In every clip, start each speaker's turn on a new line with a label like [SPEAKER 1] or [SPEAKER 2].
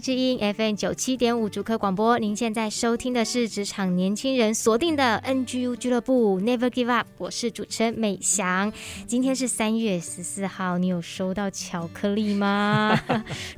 [SPEAKER 1] 之音 FM 九七点五主客广播，您现在收听的是职场年轻人锁定的 NGU 俱乐部 Never Give Up，我是主持人美翔。今天是三月十四号，你有收到巧克力吗？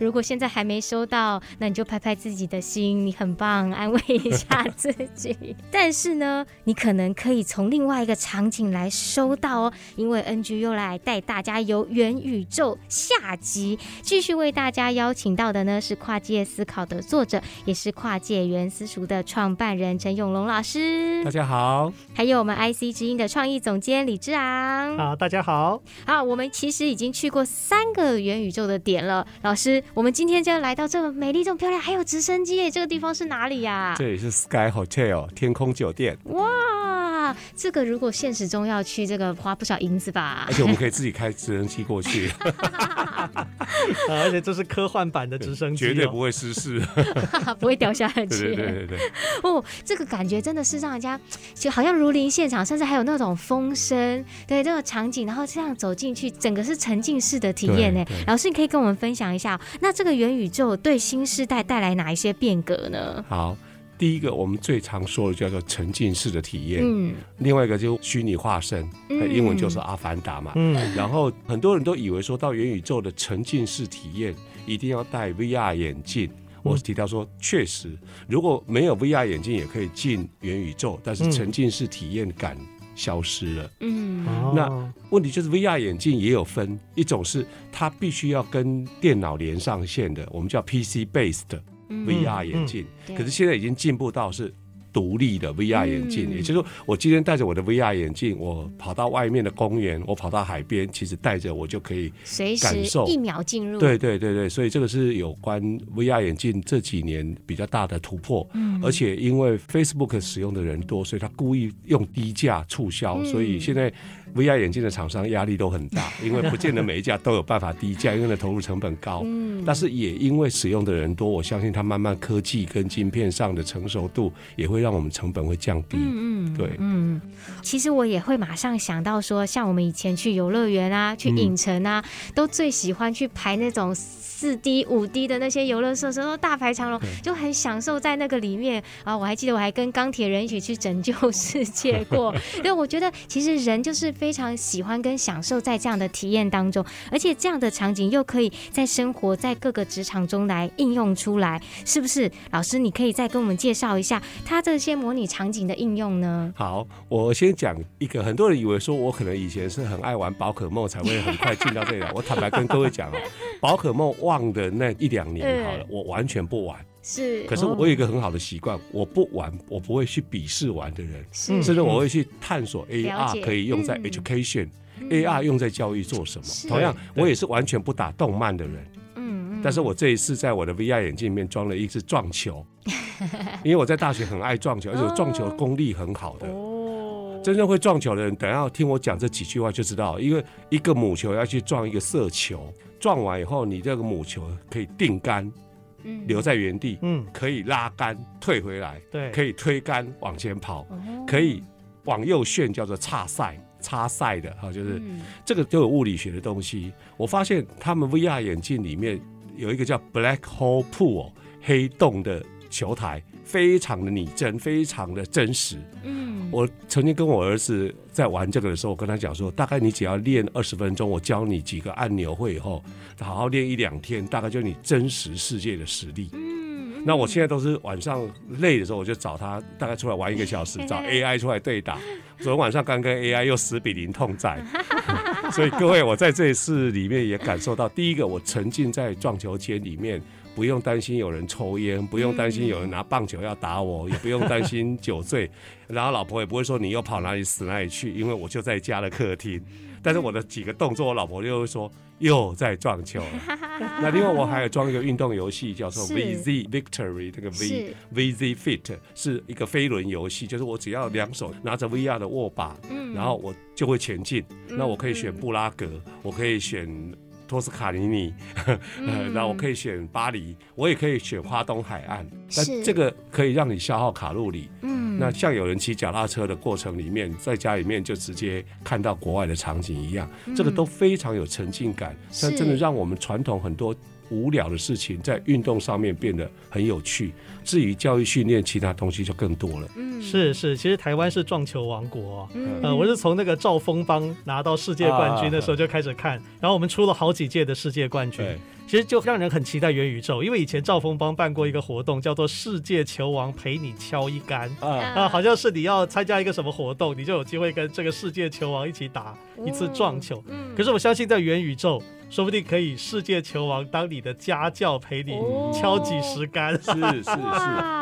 [SPEAKER 1] 如果现在还没收到，那你就拍拍自己的心，你很棒，安慰一下自己。但是呢，你可能可以从另外一个场景来收到哦，因为 NGU 来带大家游元宇宙下集，继续为大家邀请到的。呢是跨界思考的作者，也是跨界原私塾的创办人陈永龙老师。
[SPEAKER 2] 大家好，
[SPEAKER 1] 还有我们 IC 之音的创意总监李志昂。
[SPEAKER 2] 啊，大家好。
[SPEAKER 1] 好，我们其实已经去过三个元宇宙的点了。老师，我们今天就要来到这么美丽、这么漂亮，还有直升机耶！这个地方是哪里呀？
[SPEAKER 2] 这里是 Sky Hotel 天空酒店。
[SPEAKER 1] 哇，这个如果现实中要去，这个花不少银子吧？
[SPEAKER 2] 而且我们可以自己开直升机过去。
[SPEAKER 3] 而且这是科幻版的直升机，
[SPEAKER 2] 绝对不会失事，
[SPEAKER 1] 不会掉下去。
[SPEAKER 2] 对对对对对。
[SPEAKER 1] 哦，这个感觉真的是让人家就好像如临现场，甚至还有那种风声，对这个场景，然后这样走进去，整个是沉浸式的体验呢。老师，你可以跟我们分享一下，那这个元宇宙对新世代带来哪一些变革呢？
[SPEAKER 2] 好。第一个，我们最常说的叫做沉浸式的体验。嗯，另外一个就虚拟化身，英文就是阿凡达嘛。嗯，然后很多人都以为说到元宇宙的沉浸式体验一定要戴 VR 眼镜。我提到说，确实如果没有 VR 眼镜也可以进元宇宙，但是沉浸式体验感消失了。嗯，那问题就是 VR 眼镜也有分，一种是它必须要跟电脑连上线的，我们叫 PC based。VR 眼镜，可是现在已经进步到是独立的 VR 眼镜，也就是说，我今天戴着我的 VR 眼镜，我跑到外面的公园，我跑到海边，其实戴着我就可以感受
[SPEAKER 1] 一秒进入。
[SPEAKER 2] 对对对对，所以这个是有关 VR 眼镜这几年比较大的突破。嗯，而且因为 Facebook 使用的人多，所以他故意用低价促销，所以现在。VR 眼镜的厂商压力都很大，因为不见得每一家都有办法低价，因为那投入成本高。嗯，但是也因为使用的人多，我相信它慢慢科技跟晶片上的成熟度也会让我们成本会降低。嗯嗯，对，
[SPEAKER 1] 嗯，其实我也会马上想到说，像我们以前去游乐园啊，去影城啊，都最喜欢去排那种。四 D、五 D 的那些游乐设施都大排长龙，就很享受在那个里面啊！我还记得我还跟钢铁人一起去拯救世界过。对，我觉得其实人就是非常喜欢跟享受在这样的体验当中，而且这样的场景又可以在生活在各个职场中来应用出来，是不是？老师，你可以再跟我们介绍一下它这些模拟场景的应用呢？
[SPEAKER 2] 好，我先讲一个，很多人以为说我可能以前是很爱玩宝可梦才会很快进到这里来。我坦白跟各位讲哦，宝可梦。旺的那一两年好了，嗯、我完全不玩。
[SPEAKER 1] 是，
[SPEAKER 2] 可是我有一个很好的习惯，我不玩，我不会去鄙视玩的人，是甚至我会去探索 AR 可以用在 education，AR、嗯、用在教育做什么。同样，我也是完全不打动漫的人。嗯，但是我这一次在我的 VR 眼镜里面装了一只撞球，因为我在大学很爱撞球，而且我撞球功力很好的。哦，真正会撞球的人，等下听我讲这几句话就知道，因为一个母球要去撞一个色球。撞完以后，你这个母球可以定杆，嗯，留在原地，嗯，可以拉杆退回来，对，可以推杆往前跑，可以往右旋，叫做插赛，插赛的哈，就是这个都有物理学的东西。我发现他们 VR 眼镜里面有一个叫 Black Hole Pool 黑洞的球台，非常的拟真，非常的真实。嗯，我曾经跟我儿子在玩这个的时候，我跟他讲说，大概你只要练二十分钟，我教你几个按钮会以后，好好练一两天，大概就是你真实世界的实力。嗯，那我现在都是晚上累的时候，我就找他，大概出来玩一个小时，找 AI 出来对打。昨天晚上刚跟 AI 又十比零痛宰。所以各位，我在这一次里面也感受到，第一个，我沉浸在撞球间里面，不用担心有人抽烟，不用担心有人拿棒球要打我，也不用担心酒醉，然后老婆也不会说你又跑哪里死哪里去，因为我就在家的客厅。但是我的几个动作，我老婆就会说。又在撞球了，那另外我还有装一个运动游戏，叫做 VZ Victory，这个 V VZ Fit 是一个飞轮游戏，就是我只要两手拿着 VR 的握把，然后我就会前进。那我可以选布拉格，我可以选。托斯卡尼尼，然后我可以选巴黎，我也可以选花东海岸，但这个可以让你消耗卡路里。嗯，那像有人骑脚踏车的过程里面，在家里面就直接看到国外的场景一样，这个都非常有沉浸感，但真的让我们传统很多。无聊的事情在运动上面变得很有趣，至于教育训练，其他东西就更多了。
[SPEAKER 3] 嗯，是是，其实台湾是撞球王国。嗯，呃，我是从那个赵峰邦拿到世界冠军的时候就开始看，然后我们出了好几届的世界冠军。其实就让人很期待元宇宙，因为以前赵峰邦办过一个活动，叫做“世界球王陪你敲一杆”啊，好像是你要参加一个什么活动，你就有机会跟这个世界球王一起打一次撞球。嗯可是我相信在元宇宙，说不定可以世界球王当你的家教，陪你敲几十杆。是
[SPEAKER 2] 是是。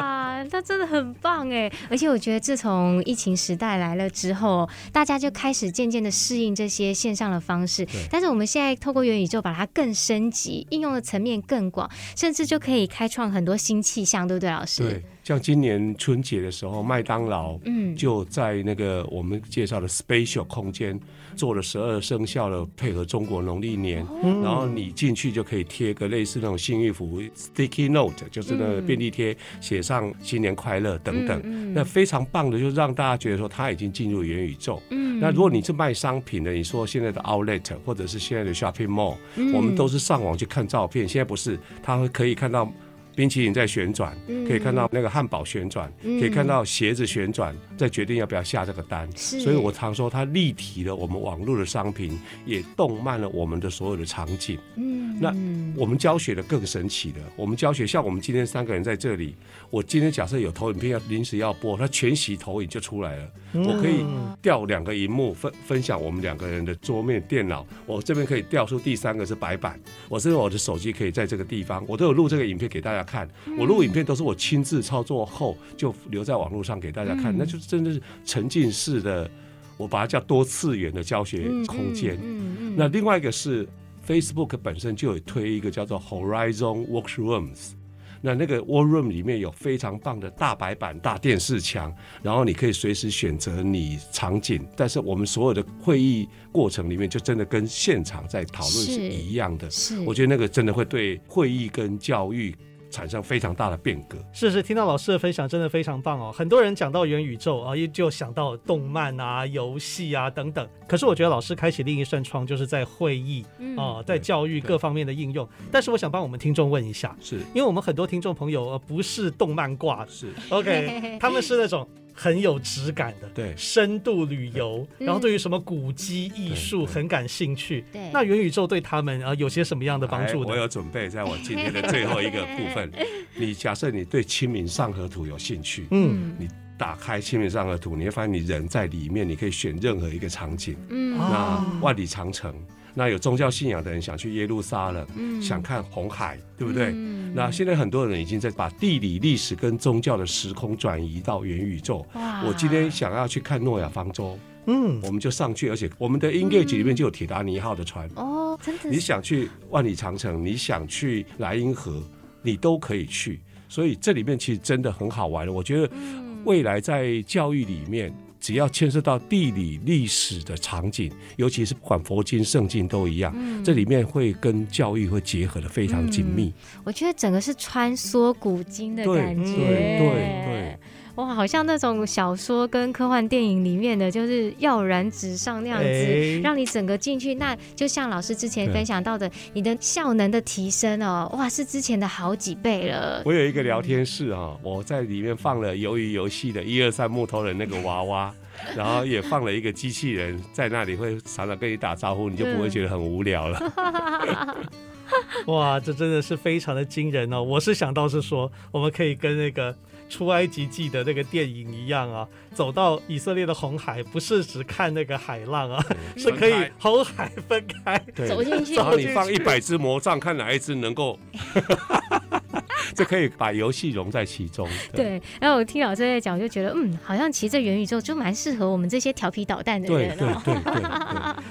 [SPEAKER 1] 他真的很棒哎，而且我觉得自从疫情时代来了之后，大家就开始渐渐的适应这些线上的方式。但是我们现在透过元宇宙把它更升级，应用的层面更广，甚至就可以开创很多新气象，对不对，老师？
[SPEAKER 2] 对。像今年春节的时候，麦当劳就在那个我们介绍的 Spatial 空间做了十二生肖的配合中国农历年，然后你进去就可以贴个类似那种幸运符 Sticky Note，就是那个便利贴，写上新年快乐等等。那非常棒的，就是让大家觉得说他已经进入元宇宙。那如果你是卖商品的，你说现在的 Outlet 或者是现在的 Shopping Mall，我们都是上网去看照片，现在不是，他会可以看到。冰淇淋在旋转，可以看到那个汉堡旋转，可以看到鞋子旋转，再决定要不要下这个单。所以我常说，它立体了我们网络的商品，也动漫了我们的所有的场景。嗯那我们教学的更神奇的，我们教学像我们今天三个人在这里，我今天假设有投影片要临时要播，它全息投影就出来了。我可以调两个荧幕分分享我们两个人的桌面电脑，我这边可以调出第三个是白板，我甚至我的手机可以在这个地方，我都有录这个影片给大家看。我录影片都是我亲自操作后就留在网络上给大家看，那就是真的是沉浸式的，我把它叫多次元的教学空间。那另外一个是 Facebook 本身就有推一个叫做 Horizon Workrooms。那那个 War Room 里面有非常棒的大白板、大电视墙，然后你可以随时选择你场景。但是我们所有的会议过程里面，就真的跟现场在讨论是一样的。是，我觉得那个真的会对会议跟教育。产生非常大的变革。
[SPEAKER 3] 是是，听到老师的分享真的非常棒哦。很多人讲到元宇宙啊，也就想到动漫啊、游戏啊等等。可是我觉得老师开启另一扇窗，就是在会议啊，在教育各方面的应用。但是我想帮我们听众问一下，是因为我们很多听众朋友不是动漫挂的，是 OK，他们是那种。很有质感的，对，深度旅游，然后对于什么古迹艺术很感兴趣。对，那元宇宙对他们啊有些什么样的帮助呢？
[SPEAKER 2] 我有准备，在我今天的最后一个部分，你假设你对《清明上河图》有兴趣，嗯，你打开《清明上河图》，你会发现你人在里面，你可以选任何一个场景，嗯，那万里长城。那有宗教信仰的人想去耶路撒冷，嗯、想看红海，对不对？嗯、那现在很多人已经在把地理、历史跟宗教的时空转移到元宇宙。我今天想要去看诺亚方舟，嗯，我们就上去，而且我们的 Engage 里面就有铁达尼号的船。哦，真的。你想去万里长城，你想去莱茵河，你都可以去。所以这里面其实真的很好玩的。我觉得未来在教育里面。只要牵涉到地理历史的场景，尤其是不管佛经圣经都一样，嗯、这里面会跟教育会结合的非常紧密。
[SPEAKER 1] 嗯、我觉得整个是穿梭古今的感觉，
[SPEAKER 2] 对对对。对
[SPEAKER 1] 哇，好像那种小说跟科幻电影里面的，就是要然纸上那样子，欸、让你整个进去。那就像老师之前分享到的，你的效能的提升哦，哇，是之前的好几倍了。
[SPEAKER 2] 我有一个聊天室啊，我在里面放了鱿鱼游戏的一二三木头人那个娃娃，然后也放了一个机器人在那里，会常常跟你打招呼，你就不会觉得很无聊了。
[SPEAKER 3] 哇，这真的是非常的惊人哦！我是想到是说，我们可以跟那个。出埃及记的那个电影一样啊，走到以色列的红海，不是只看那个海浪啊，是可以红海分开。
[SPEAKER 1] 走进去，
[SPEAKER 2] 然后你放一百只魔杖，看哪一只能够。这可以把游戏融在其中。对，
[SPEAKER 1] 对，然后我听老师在讲，我就觉得，嗯，好像其实这元宇宙就蛮适合我们这些调皮捣蛋的人。
[SPEAKER 2] 对对对对。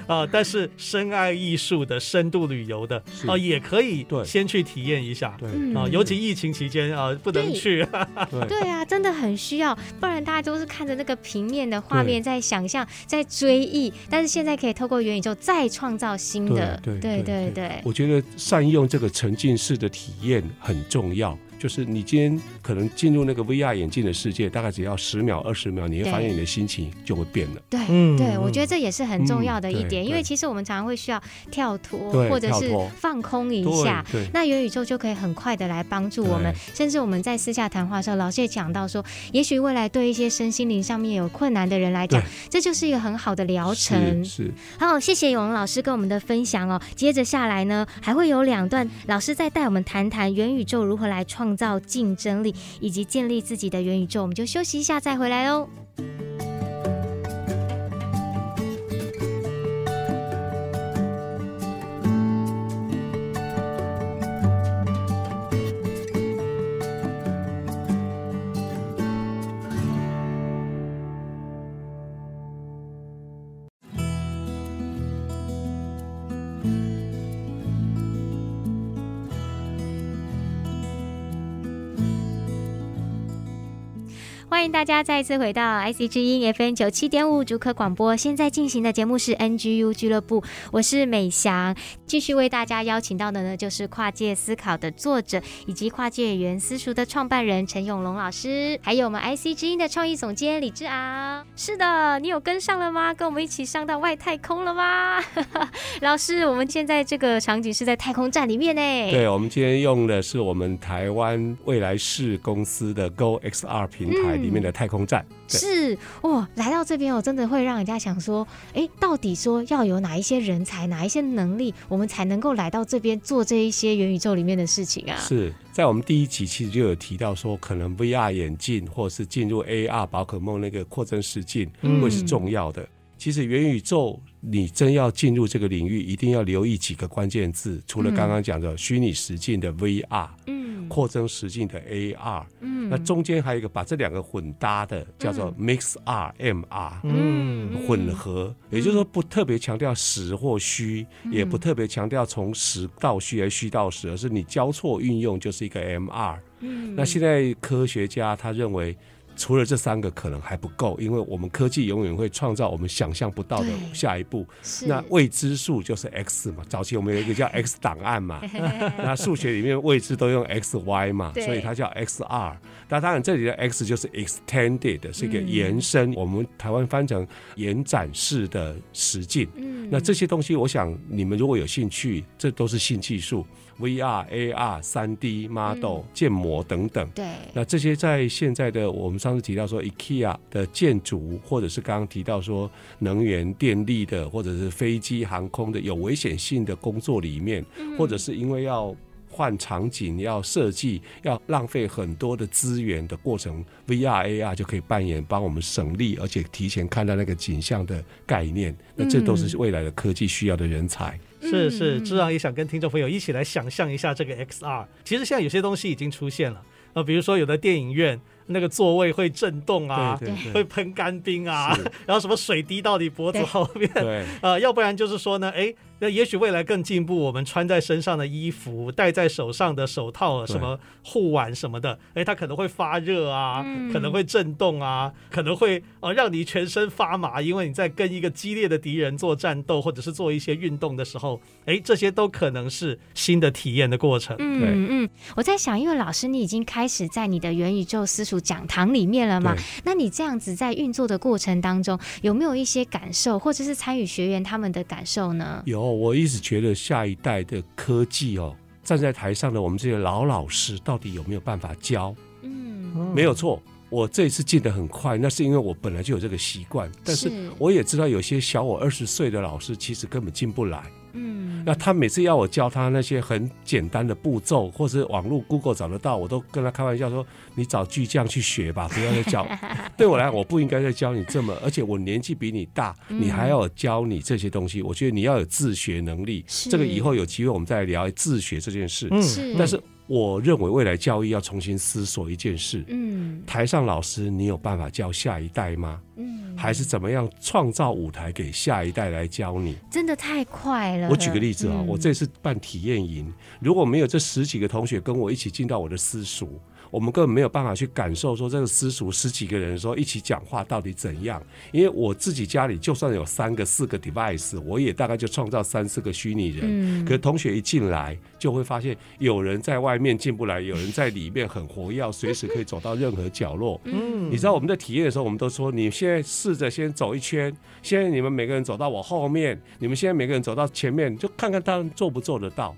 [SPEAKER 3] 啊，但是深爱艺术的、深度旅游的啊，也可以先去体验一下。对啊，尤其疫情期间啊，不能去。
[SPEAKER 1] 对，对啊，真的很需要，不然大家都是看着那个平面的画面在想象、在追忆，但是现在可以透过元宇宙再创造新的。对对对对。
[SPEAKER 2] 我觉得善用这个沉浸式的体验很重要。样，就是你今天可能进入那个 VR 眼镜的世界，大概只要十秒、二十秒，你会发现你的心情就会变了。
[SPEAKER 1] 对，嗯、对，我觉得这也是很重要的一点，嗯、因为其实我们常常会需要跳脱，或者是放空一下。那元宇宙就可以很快的来帮助我们，甚至我们在私下谈话的时候，老师也讲到说，也许未来对一些身心灵上面有困难的人来讲，这就是一个很好的疗程。
[SPEAKER 2] 是，
[SPEAKER 1] 好，谢谢永龙老师跟我们的分享哦。接着下来呢，还会有两段老师再带我们谈谈元宇宙如何来创。造竞争力以及建立自己的元宇宙，我们就休息一下再回来哦。欢迎大家再次回到 IC 之音 FN 九七点五主客广播。现在进行的节目是 NGU 俱乐部，我是美翔。继续为大家邀请到的呢，就是跨界思考的作者，以及跨界原私塾的创办人陈永龙老师，还有我们 IC 之音的创意总监李志昂。是的，你有跟上了吗？跟我们一起上到外太空了吗？老师，我们现在这个场景是在太空站里面呢。
[SPEAKER 2] 对，我们今天用的是我们台湾未来式公司的 Go XR 平台里面。里面的太空站
[SPEAKER 1] 是哦，来到这边，我真的会让人家想说，哎，到底说要有哪一些人才，哪一些能力，我们才能够来到这边做这一些元宇宙里面的事情啊？
[SPEAKER 2] 是在我们第一集其实就有提到说，可能 VR 眼镜或是进入 AR 宝可梦那个扩增实境会是重要的。嗯、其实元宇宙你真要进入这个领域，一定要留意几个关键字，除了刚刚讲的虚拟实境的 VR，嗯。扩增实境的 AR，嗯，那中间还有一个把这两个混搭的，叫做 Mix R MR，嗯，混合，也就是说不特别强调实或虚，也不特别强调从实到虚还是虚到实，而是你交错运用就是一个 MR。嗯，那现在科学家他认为。除了这三个可能还不够，因为我们科技永远会创造我们想象不到的下一步。那未知数就是 X 嘛，早期我们有一个叫 X 档案嘛，那数学里面未知都用 X Y 嘛，所以它叫 XR。那当然这里的 X 就是 extended，是一个延伸，嗯、我们台湾翻成延展式的实境。嗯、那这些东西，我想你们如果有兴趣，这都是新技术。VR、AR、3D model、建模等等，对，那这些在现在的我们上次提到说 IKEA 的建筑，或者是刚刚提到说能源电力的，或者是飞机航空的有危险性的工作里面，或者是因为要换场景、要设计、要浪费很多的资源的过程，VR、AR 就可以扮演帮我们省力，而且提前看到那个景象的概念。那这都是未来的科技需要的人才。
[SPEAKER 3] 是是，志昂也想跟听众朋友一起来想象一下这个 XR。其实现在有些东西已经出现了，呃，比如说有的电影院那个座位会震动啊，对对对，会喷干冰啊，然后什么水滴到你脖子后面，对，呃，要不然就是说呢，哎。那也许未来更进步，我们穿在身上的衣服、戴在手上的手套、什么护腕什么的，哎，它可能会发热啊，嗯、可能会震动啊，可能会呃让你全身发麻，因为你在跟一个激烈的敌人做战斗，或者是做一些运动的时候，哎，这些都可能是新的体验的过程。对。
[SPEAKER 1] 嗯嗯，我在想，因为老师你已经开始在你的元宇宙私塾讲堂里面了嘛，那你这样子在运作的过程当中，有没有一些感受，或者是参与学员他们的感受呢？
[SPEAKER 2] 有。我一直觉得下一代的科技哦，站在台上的我们这些老老师，到底有没有办法教？嗯，没有错。我这一次进得很快，那是因为我本来就有这个习惯。但是我也知道有些小我二十岁的老师，其实根本进不来。嗯，那他每次要我教他那些很简单的步骤，或是网络 Google 找得到，我都跟他开玩笑说：“你找巨匠去学吧，不要再教。” 对我来讲，我不应该再教你这么，而且我年纪比你大，你还要教你这些东西。我觉得你要有自学能力。这个以后有机会我们再来聊自学这件事。嗯，但是。我认为未来教育要重新思索一件事。嗯，台上老师，你有办法教下一代吗？嗯，还是怎么样创造舞台给下一代来教你？
[SPEAKER 1] 真的太快了。
[SPEAKER 2] 我举个例子啊，我这次办体验营，如果没有这十几个同学跟我一起进到我的私塾。我们根本没有办法去感受说这个私塾十几个人说一起讲话到底怎样，因为我自己家里就算有三个四个 device，我也大概就创造三四个虚拟人。嗯。可是同学一进来就会发现有人在外面进不来，有人在里面很活跃，随时可以走到任何角落。嗯。你知道我们在体验的时候，我们都说你现在试着先走一圈，现在你们每个人走到我后面，你们现在每个人走到前面，就看看他们做不做得到。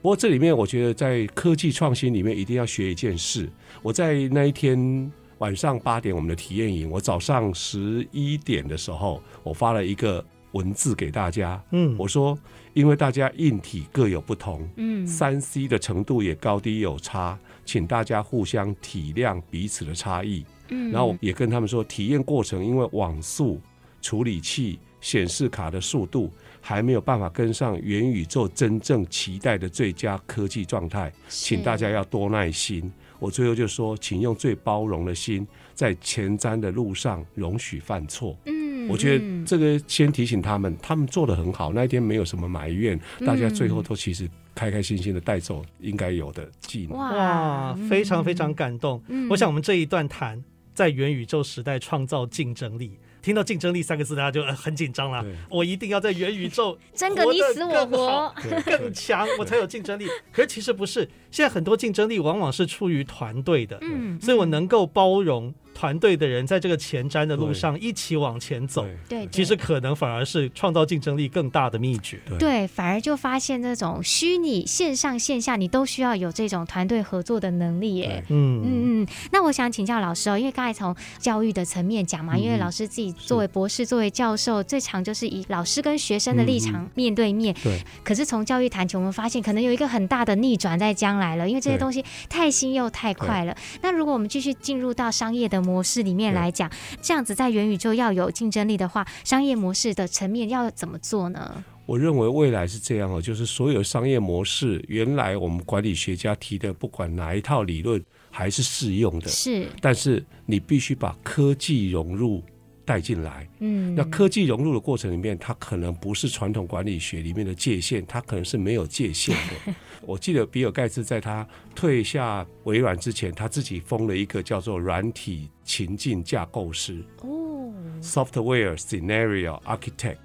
[SPEAKER 2] 不过这里面，我觉得在科技创新里面一定要学一件事。我在那一天晚上八点我们的体验营，我早上十一点的时候，我发了一个文字给大家。嗯，我说因为大家硬体各有不同，嗯，三 C 的程度也高低有差，请大家互相体谅彼此的差异。嗯，然后也跟他们说，体验过程因为网速、处理器、显示卡的速度。还没有办法跟上元宇宙真正期待的最佳科技状态，请大家要多耐心。我最后就说，请用最包容的心，在前瞻的路上容许犯错。嗯，我觉得这个先提醒他们，他们做的很好，那一天没有什么埋怨，大家最后都其实开开心心的带走应该有的技能。
[SPEAKER 3] 哇，非常非常感动。我想我们这一段谈在元宇宙时代创造竞争力。听到竞争力三个字，大家就很紧张了。我一定要在元宇宙
[SPEAKER 1] 争个你死我活，
[SPEAKER 3] 更强，我才有竞争力。可是其实不是，现在很多竞争力往往是出于团队的，嗯，所以我能够包容。团队的人在这个前瞻的路上一起往前走，对，其实可能反而是创造竞争力更大的秘诀。
[SPEAKER 1] 对，反而就发现这种虚拟线上线下，你都需要有这种团队合作的能力耶。嗯嗯嗯。那我想请教老师哦，因为刚才从教育的层面讲嘛，因为老师自己作为博士、作为教授，最常就是以老师跟学生的立场面对面。对。可是从教育谈起，我们发现可能有一个很大的逆转在将来了，因为这些东西太新又太快了。那如果我们继续进入到商业的模式里面来讲，这样子在元宇宙要有竞争力的话，商业模式的层面要怎么做呢？
[SPEAKER 2] 我认为未来是这样哦，就是所有商业模式，原来我们管理学家提的，不管哪一套理论还是适用的，是。但是你必须把科技融入。带进来，嗯，那科技融入的过程里面，它可能不是传统管理学里面的界限，它可能是没有界限的。我记得比尔盖茨在他退下微软之前，他自己封了一个叫做软体情境架构师，哦，Software Scenario Architect。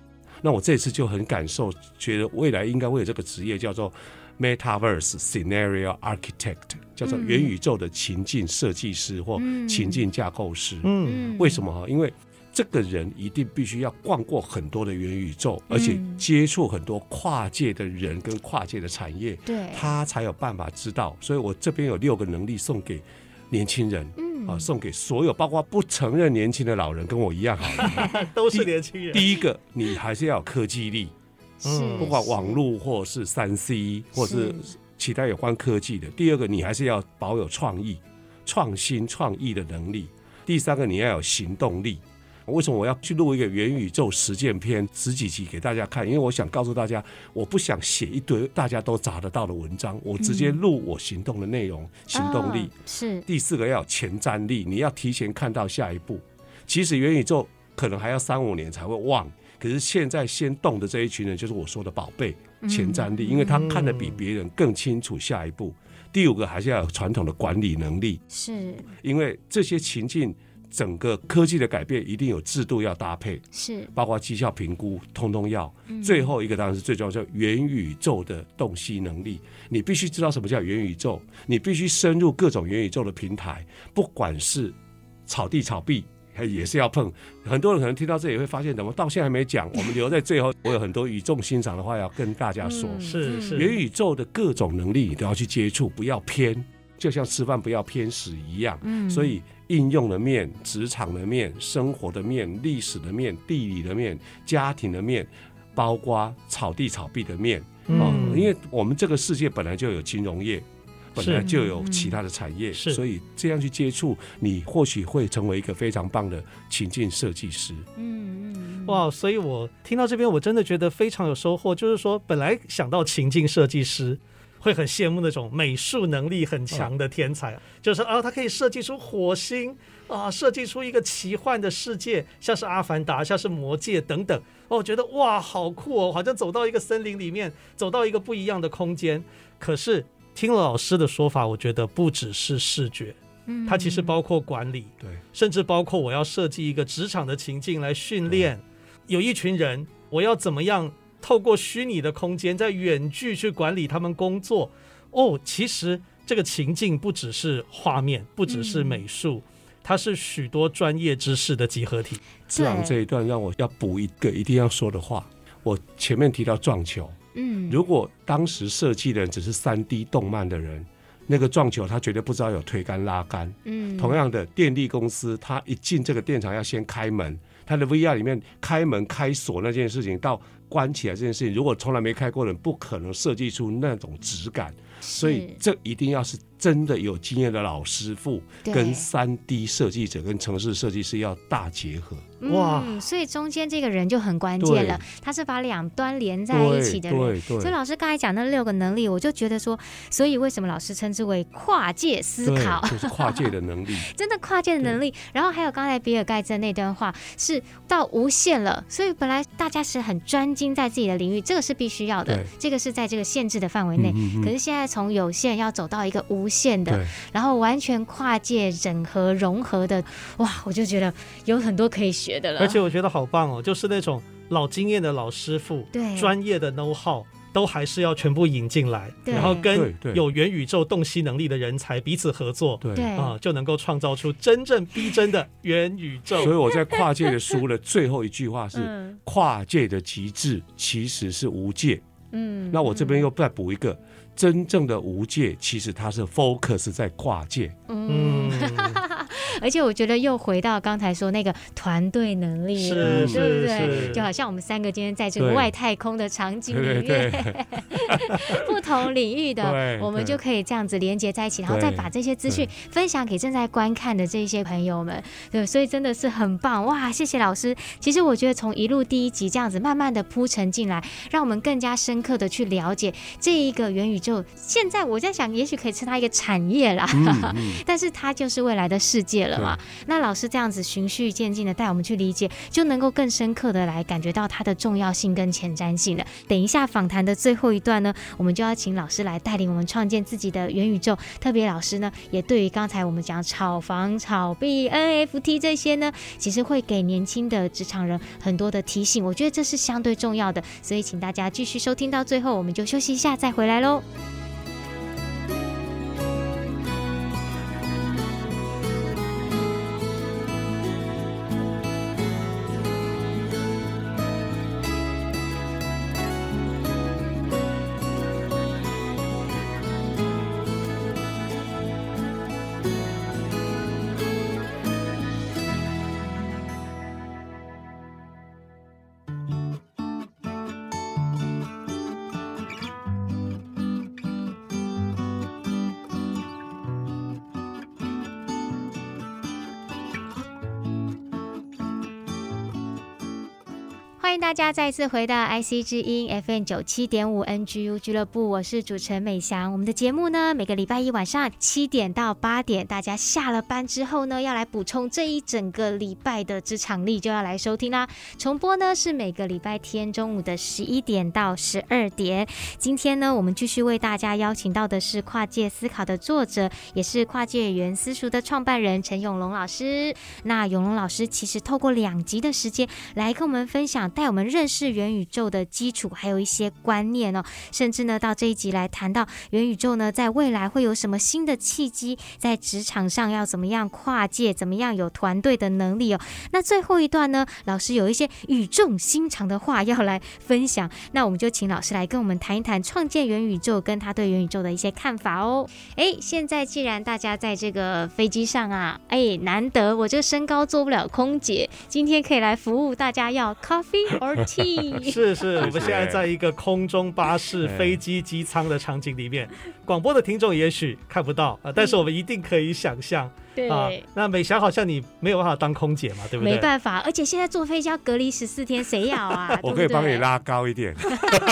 [SPEAKER 2] 那我这次就很感受，觉得未来应该会有这个职业叫做 Metaverse Scenario Architect，叫做元宇宙的情境设计师或情境架构师。嗯，为什么？因为这个人一定必须要逛过很多的元宇宙，而且接触很多跨界的人跟跨界的产业，对，他才有办法知道。所以我这边有六个能力送给年轻人，嗯，啊，送给所有包括不承认年轻的老人，跟我一样好了，
[SPEAKER 3] 都是年轻人。
[SPEAKER 2] 第一个，你还是要有科技力，嗯，不管网络或是三 C 或是其他有关科技的。第二个，你还是要保有创意、创新、创意的能力。第三个，你要有行动力。为什么我要去录一个元宇宙实践篇十几集给大家看？因为我想告诉大家，我不想写一堆大家都找得到的文章，我直接录我行动的内容、行动力。是第四个要有前瞻力，你要提前看到下一步。其实元宇宙可能还要三五年才会旺，可是现在先动的这一群人就是我说的宝贝前瞻力，因为他看得比别人更清楚下一步。第五个还是要有传统的管理能力，是因为这些情境。整个科技的改变一定有制度要搭配，是包括绩效评估，通通要。最后一个当然是最重要，叫元宇宙的洞悉能力。你必须知道什么叫元宇宙，你必须深入各种元宇宙的平台，不管是草地草壁，也是要碰。很多人可能听到这里会发现，怎么到现在还没讲？我们留在最后，我有很多语重心长的话要跟大家说。是是，元宇宙的各种能力你都要去接触，不要偏，就像吃饭不要偏食一样。嗯，所以。应用的面、职场的面、生活的面、历史的面、地理的面、家庭的面、包括草地草地的面啊，嗯、因为我们这个世界本来就有金融业。本来就有其他的产业，
[SPEAKER 3] 是
[SPEAKER 2] 所以这样去接触，你或许会成为一个非常棒的情境设计师。
[SPEAKER 3] 嗯嗯，哇！所以我听到这边，我真的觉得非常有收获。就是说，本来想到情境设计师，会很羡慕那种美术能力很强的天才，哦、就是啊，他可以设计出火星啊，设计出一个奇幻的世界，像是阿凡达，像是魔戒等等。哦，我觉得哇，好酷哦，好像走到一个森林里面，走到一个不一样的空间。可是。听了老师的说法，我觉得不只是视觉，嗯，它其实包括管理，
[SPEAKER 2] 对，
[SPEAKER 3] 甚至包括我要设计一个职场的情境来训练，有一群人，我要怎么样透过虚拟的空间，在远距去管理他们工作。哦，其实这个情境不只是画面，不只是美术，嗯，它是许多专业知识的集合体。
[SPEAKER 2] 讲这一段让我要补一个一定要说的话，我前面提到撞球。嗯，如果当时设计的人只是三 D 动漫的人，那个撞球他绝对不知道有推杆拉杆。嗯，同样的，电力公司他一进这个电厂要先开门，他的 VR 里面开门开锁那件事情到关起来这件事情，如果从来没开过的人，不可能设计出那种质感。所以这一定要是真的有经验的老师傅，跟三 D 设计者跟城市设计师要大结合。
[SPEAKER 1] 哇、嗯！所以中间这个人就很关键了，他是把两端连在一起的人。
[SPEAKER 2] 对对对，
[SPEAKER 1] 所以老师刚才讲那六个能力，我就觉得说，所以为什么老师称之为跨界思考？
[SPEAKER 2] 就是跨界的能力，
[SPEAKER 1] 真的跨界的能力。然后还有刚才比尔盖茨那段话，是到无限了。所以本来大家是很专精在自己的领域，这个是必须要的，这个是在这个限制的范围内。嗯嗯嗯，可是现在从有限要走到一个无限的，然后完全跨界整合融合的，哇！我就觉得有很多可以学的了。
[SPEAKER 3] 而且我觉得好棒哦，就是那种老经验的老师傅，对专业的 know how 都还是要全部引进来，然后跟有元宇宙洞悉能力的人才彼此合作，对啊，就能够创造出真正逼真的元宇宙。
[SPEAKER 2] 所以我在跨界的书的最后一句话是：跨界的极致其实是无界。嗯，那我这边又再补一个。真正的无界，其实它是 focus 在跨界。嗯，
[SPEAKER 1] 而且我觉得又回到刚才说那个团队能力了，是对不对？就好像我们三个今天在这个外太空的场景里面，不同领域的，我们就可以这样子连接在一起，然后再把这些资讯分享给正在观看的这些朋友们。对，所以真的是很棒哇！谢谢老师。其实我觉得从一路第一集这样子慢慢的铺陈进来，让我们更加深刻的去了解这一个元宇宙。现在我在想，也许可以称它一个产业啦，嗯 嗯、但是它就是未来的世界了嘛。那老师这样子循序渐进的带我们去理解，就能够更深刻的来感觉到它的重要性跟前瞻性的。等一下访谈的最后一段呢，我们就要请老师来带领我们创建自己的元宇宙。特别老师呢，也对于刚才我们讲炒房、炒币、NFT 这些呢，其实会给年轻的职场人很多的提醒。我觉得这是相对重要的，所以请大家继续收听到最后，我们就休息一下再回来喽。大家再次回到 IC 之音 FM 九七点五 NGU 俱乐部，我是主持人美翔。我们的节目呢，每个礼拜一晚上七点到八点，大家下了班之后呢，要来补充这一整个礼拜的职场力，就要来收听啦。重播呢是每个礼拜天中午的十一点到十二点。今天呢，我们继续为大家邀请到的是跨界思考的作者，也是跨界原私塾的创办人陈永龙老师。那永龙老师其实透过两集的时间来跟我们分享。带我们认识元宇宙的基础，还有一些观念哦，甚至呢，到这一集来谈到元宇宙呢，在未来会有什么新的契机，在职场上要怎么样跨界，怎么样有团队的能力哦。那最后一段呢，老师有一些语重心长的话要来分享，那我们就请老师来跟我们谈一谈创建元宇宙跟他对元宇宙的一些看法哦。哎，现在既然大家在这个飞机上啊，哎，难得我这身高做不了空姐，今天可以来服务大家要咖啡。or
[SPEAKER 3] 是是，我们现在在一个空中巴士、飞机机舱的场景里面，广播的听众也许看不到啊，但是我们一定可以想象。
[SPEAKER 1] 对
[SPEAKER 3] 啊，那美霞好像你没有办法当空姐嘛，对不对？
[SPEAKER 1] 没办法，而且现在坐飞机要隔离十四天，谁要啊？
[SPEAKER 2] 我可以帮你拉高一点，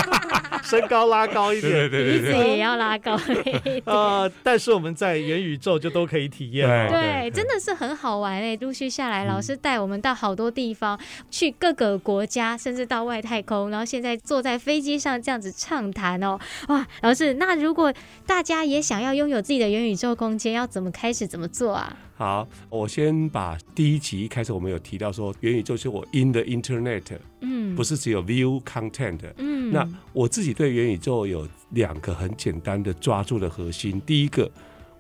[SPEAKER 3] 身高拉高一点，
[SPEAKER 2] 对对对，
[SPEAKER 1] 鼻子也要拉高一点。
[SPEAKER 3] 啊，但是我们在元宇宙就都可以体验，
[SPEAKER 1] 对，对对真的是很好玩哎！陆续下来，老师带我们到好多地方，嗯、去各个国家，甚至到外太空，然后现在坐在飞机上这样子畅谈哦，哇！老师，那如果大家也想要拥有自己的元宇宙空间，要怎么开始，怎么做啊？
[SPEAKER 2] 好，我先把第一集一开始我们有提到说，元宇宙是我 in the internet，嗯，不是只有 view content，嗯，那我自己对元宇宙有两个很简单的抓住的核心，第一个。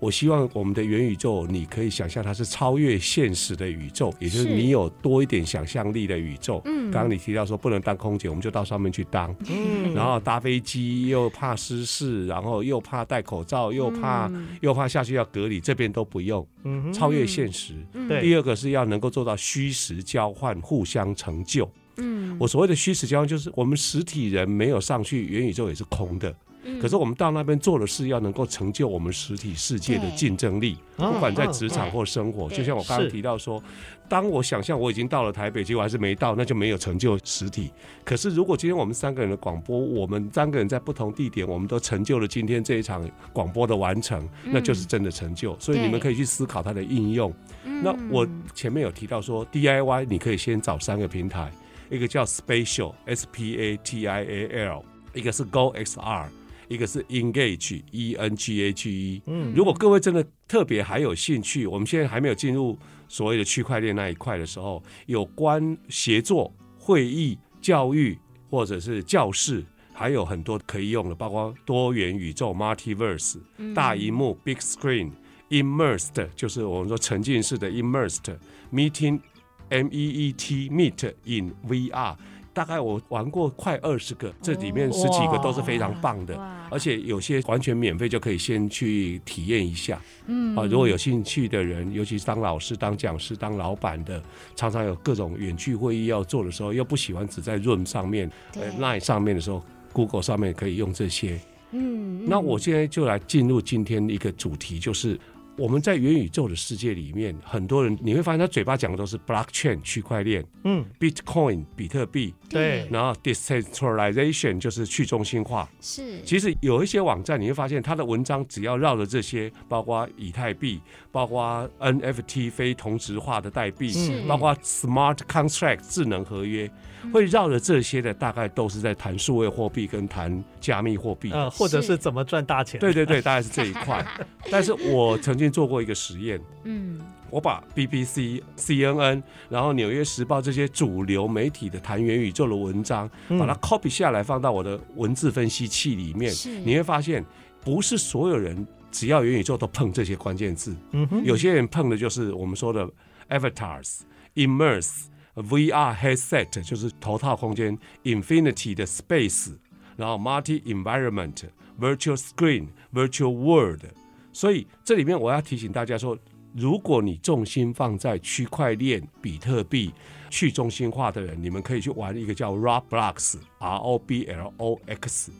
[SPEAKER 2] 我希望我们的元宇宙，你可以想象它是超越现实的宇宙，也就是你有多一点想象力的宇宙。嗯，刚刚你提到说不能当空姐，我们就到上面去当。嗯，然后搭飞机又怕失事，然后又怕戴口罩，又怕又怕下去要隔离，这边都不用。嗯，超越现实。对。第二个是要能够做到虚实交换，互相成就。嗯，我所谓的虚实交换，就是我们实体人没有上去，元宇宙也是空的。可是我们到那边做的事，要能够成就我们实体世界的竞争力，不管在职场或生活。就像我刚刚提到说，当我想象我已经到了台北，结果还是没到，那就没有成就实体。可是如果今天我们三个人的广播，我们三个人在不同地点，我们都成就了今天这一场广播的完成，那就是真的成就。所以你们可以去思考它的应用。那我前面有提到说，DIY 你可以先找三个平台，一个叫 Spatial S P A T I A L，一个是 Go XR。一个是 Engage，E N G A G E。嗯，如果各位真的特别还有兴趣，我们现在还没有进入所谓的区块链那一块的时候，有关协作、会议、教育或者是教室，还有很多可以用的，包括多元宇宙 （Multiverse）、大荧幕 （Big Screen）、Immersed，就是我们说沉浸式的 Immersed，Meeting，M E E T，Meet in VR。大概我玩过快二十个，这里面十几个都是非常棒的，而且有些完全免费就可以先去体验一下。嗯，啊，如果有兴趣的人，尤其是当老师、当讲师、当老板的，常常有各种远距会议要做的时候，又不喜欢只在 Room 上面、呃 Line 上面的时候，Google 上面可以用这些。嗯，那我现在就来进入今天一个主题，就是。我们在元宇宙的世界里面，很多人你会发现他嘴巴讲的都是 blockchain 区块链，嗯，Bitcoin 比特币，对，然后 decentralization 就是去中心化，是。其实有一些网站你会发现，他的文章只要绕着这些，包括以太币，包括 NFT 非同质化的代币，是，包括 smart contract 智能合约。会绕着这些的，大概都是在谈数位货币跟谈加密货币，
[SPEAKER 3] 呃，或者是。怎么赚大钱。
[SPEAKER 2] 对对对，大概是这一块。但是我曾经做过一个实验，嗯，我把 BBC、CNN，然后纽约时报这些主流媒体的谈元宇宙的文章，把它 copy 下来放到我的文字分析器里面，你会发现，不是所有人只要元宇宙都碰这些关键字，嗯哼，有些人碰的就是我们说的 avatars、immerse。VR headset 就是头套空间，Infinity 的 Space，然后 Multi Environment、Virtual Screen、Virtual World。所以这里面我要提醒大家说，如果你重心放在区块链、比特币、去中心化的人，你们可以去玩一个叫 Roblox，R O B L O X，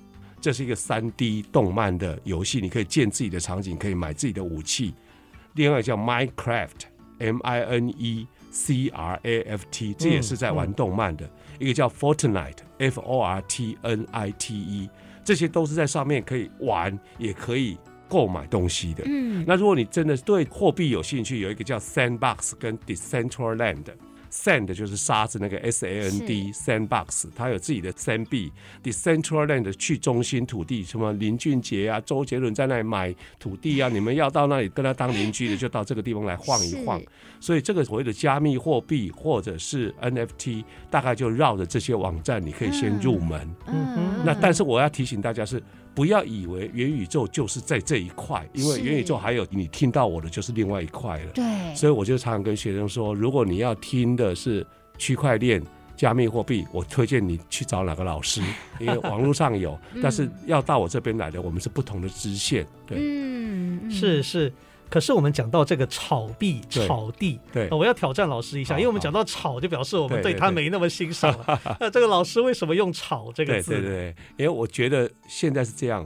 [SPEAKER 2] 这是一个三 D 动漫的游戏，你可以建自己的场景，可以买自己的武器。另外叫 Minecraft，M I N E。C R A F T，这也是在玩动漫的。嗯嗯、一个叫 Fortnite，F O R T N I T E，这些都是在上面可以玩，也可以购买东西的。嗯，那如果你真的对货币有兴趣，有一个叫 Sandbox 跟 Decentraland。Sand 就是沙子，那个 S A N D Sandbox，它有自己的 Sand 币，Decentraland 去中心土地，什么林俊杰啊、周杰伦在那里买土地啊，你们要到那里跟他当邻居的，就到这个地方来晃一晃。所以这个所谓的加密货币或者是 NFT，大概就绕着这些网站，你可以先入门。嗯，那但是我要提醒大家是。不要以为元宇宙就是在这一块，因为元宇宙还有你听到我的就是另外一块了。对，所以我就常常跟学生说，如果你要听的是区块链、加密货币，我推荐你去找哪个老师，因为网络上有，但是要到我这边来的，我们是不同的支线。对，
[SPEAKER 3] 嗯，是是。可是我们讲到这个炒币、炒地，
[SPEAKER 2] 对，
[SPEAKER 3] 我要挑战老师一下，因为我们讲到炒，就表示我们对他没那么欣赏了。那这个老师为什么用“炒”这个字？
[SPEAKER 2] 对对对，因为我觉得现在是这样，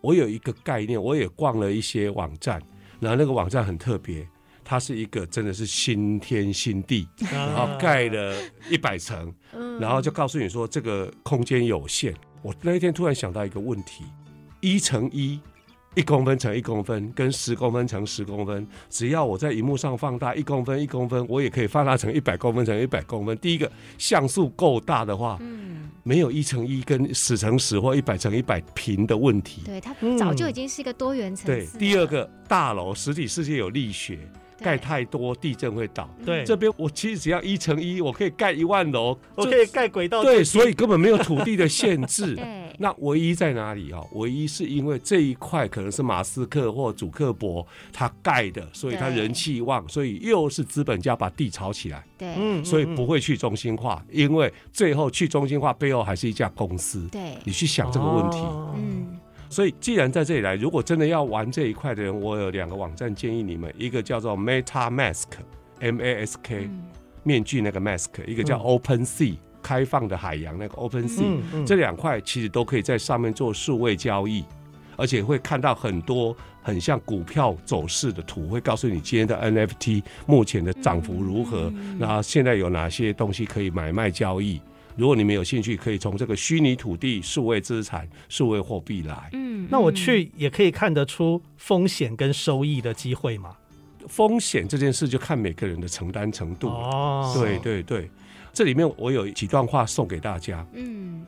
[SPEAKER 2] 我有一个概念，我也逛了一些网站，然后那个网站很特别，它是一个真的是新天新地，然后盖了一百层，然后就告诉你说这个空间有限。我那一天突然想到一个问题：一乘一。一公分乘一公分，跟十公分乘十公分，只要我在荧幕上放大一公分一公分，我也可以放大成一百公分乘一百公分。第一个像素够大的话，嗯，没有一乘一跟十乘十或一百乘一百平的问题。
[SPEAKER 1] 对，它早就已经是一个多元层次。
[SPEAKER 2] 对，第二个大楼实体世界有力学。盖太多，地震会倒。
[SPEAKER 3] 对，
[SPEAKER 2] 这边我其实只要一乘一，我可以盖一万楼，
[SPEAKER 3] 我可以盖轨道。
[SPEAKER 2] 对，所以根本没有土地的限制。
[SPEAKER 1] 对
[SPEAKER 2] 那唯一在哪里啊？唯一是因为这一块可能是马斯克或祖克伯他盖的，所以他人气旺，所以又是资本家把地炒起来。
[SPEAKER 1] 对，
[SPEAKER 2] 嗯，所以不会去中心化，因为最后去中心化背后还是一家公司。
[SPEAKER 1] 对，
[SPEAKER 2] 你去想这个问题。嗯。所以，既然在这里来，如果真的要玩这一块的人，我有两个网站建议你们，一个叫做 MetaMask，M A S K，面具那个 mask，一个叫 OpenSea，开放的海洋那个 OpenSea，这两块其实都可以在上面做数位交易，而且会看到很多很像股票走势的图，会告诉你今天的 NFT 目前的涨幅如何，然后现在有哪些东西可以买卖交易。如果你们有兴趣，可以从这个虚拟土地、数位资产、数位货币来。
[SPEAKER 3] 嗯，那我去也可以看得出风险跟收益的机会嘛？
[SPEAKER 2] 风险这件事就看每个人的承担程度。哦，对对对，这里面我有几段话送给大家。嗯，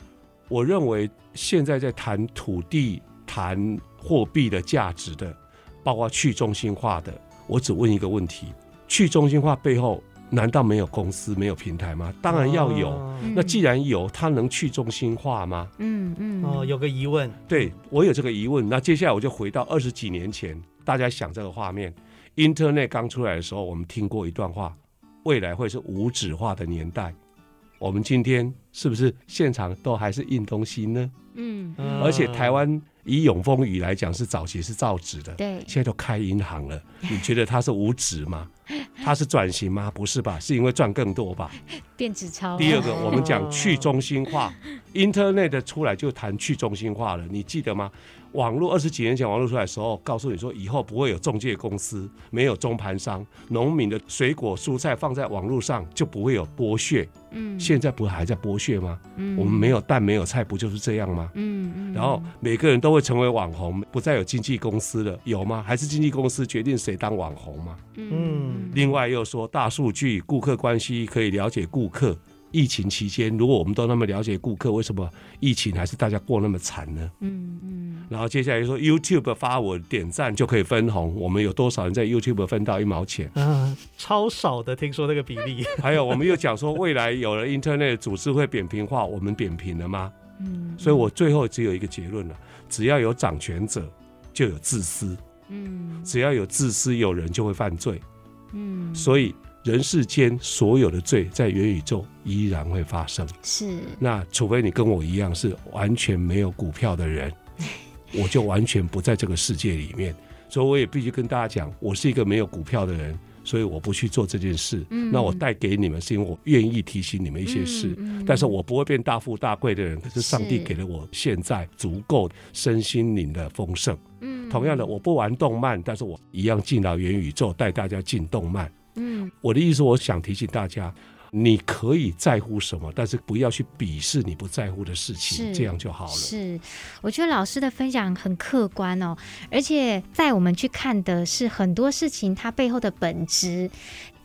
[SPEAKER 2] 我认为现在在谈土地、谈货币的价值的，包括去中心化的，我只问一个问题：去中心化背后。难道没有公司、没有平台吗？当然要有。哦、那既然有，它能去中心化吗？
[SPEAKER 3] 嗯嗯。哦，有个疑问。
[SPEAKER 2] 对，我有这个疑问。那接下来我就回到二十几年前，大家想这个画面：Internet 刚出来的时候，我们听过一段话，未来会是无纸化的年代。我们今天是不是现场都还是印东西呢？嗯。而且台湾。以永丰宇来讲，是早期是造纸的，
[SPEAKER 1] 对，
[SPEAKER 2] 现在都开银行了。你觉得它是无纸吗？它是转型吗？不是吧？是因为赚更多吧？
[SPEAKER 1] 变纸钞。
[SPEAKER 2] 第二个，我们讲去中心化，Internet 出来就谈去中心化了，你记得吗？网络二十几年前网络出来的时候，告诉你说以后不会有中介公司，没有中盘商，农民的水果蔬菜放在网络上就不会有剥削。嗯，现在不还在剥削吗？嗯，我们没有蛋没有菜，不就是这样吗？嗯嗯。然后每个人都会成为网红，不再有经纪公司了，有吗？还是经纪公司决定谁当网红吗？嗯。另外又说大数据、顾客关系可以了解顾客。疫情期间，如果我们都那么了解顾客，为什么疫情还是大家过那么惨呢？嗯嗯。然后接下来说 YouTube 发我点赞就可以分红，我们有多少人在 YouTube 分到一毛钱？
[SPEAKER 3] 嗯，超少的，听说那个比例。
[SPEAKER 2] 还有，我们又讲说未来有了 Internet 组织会扁平化，我们扁平了吗？嗯。所以我最后只有一个结论了：只要有掌权者，就有自私。嗯。只要有自私，有人就会犯罪。嗯。所以。人世间所有的罪，在元宇宙依然会发生。
[SPEAKER 1] 是，
[SPEAKER 2] 那除非你跟我一样是完全没有股票的人，我就完全不在这个世界里面。所以我也必须跟大家讲，我是一个没有股票的人，所以我不去做这件事。嗯，那我带给你们是因为我愿意提醒你们一些事，嗯嗯，但是我不会变大富大贵的人。可是上帝给了我现在足够身心灵的丰盛。嗯，同样的，我不玩动漫，但是我一样进到元宇宙，带大家进动漫。嗯，我的意思，我想提醒大家，你可以在乎什么，但是不要去鄙视你不在乎的事情，这样就好了。
[SPEAKER 1] 是，我觉得老师的分享很客观哦，而且在我们去看的是很多事情它背后的本质。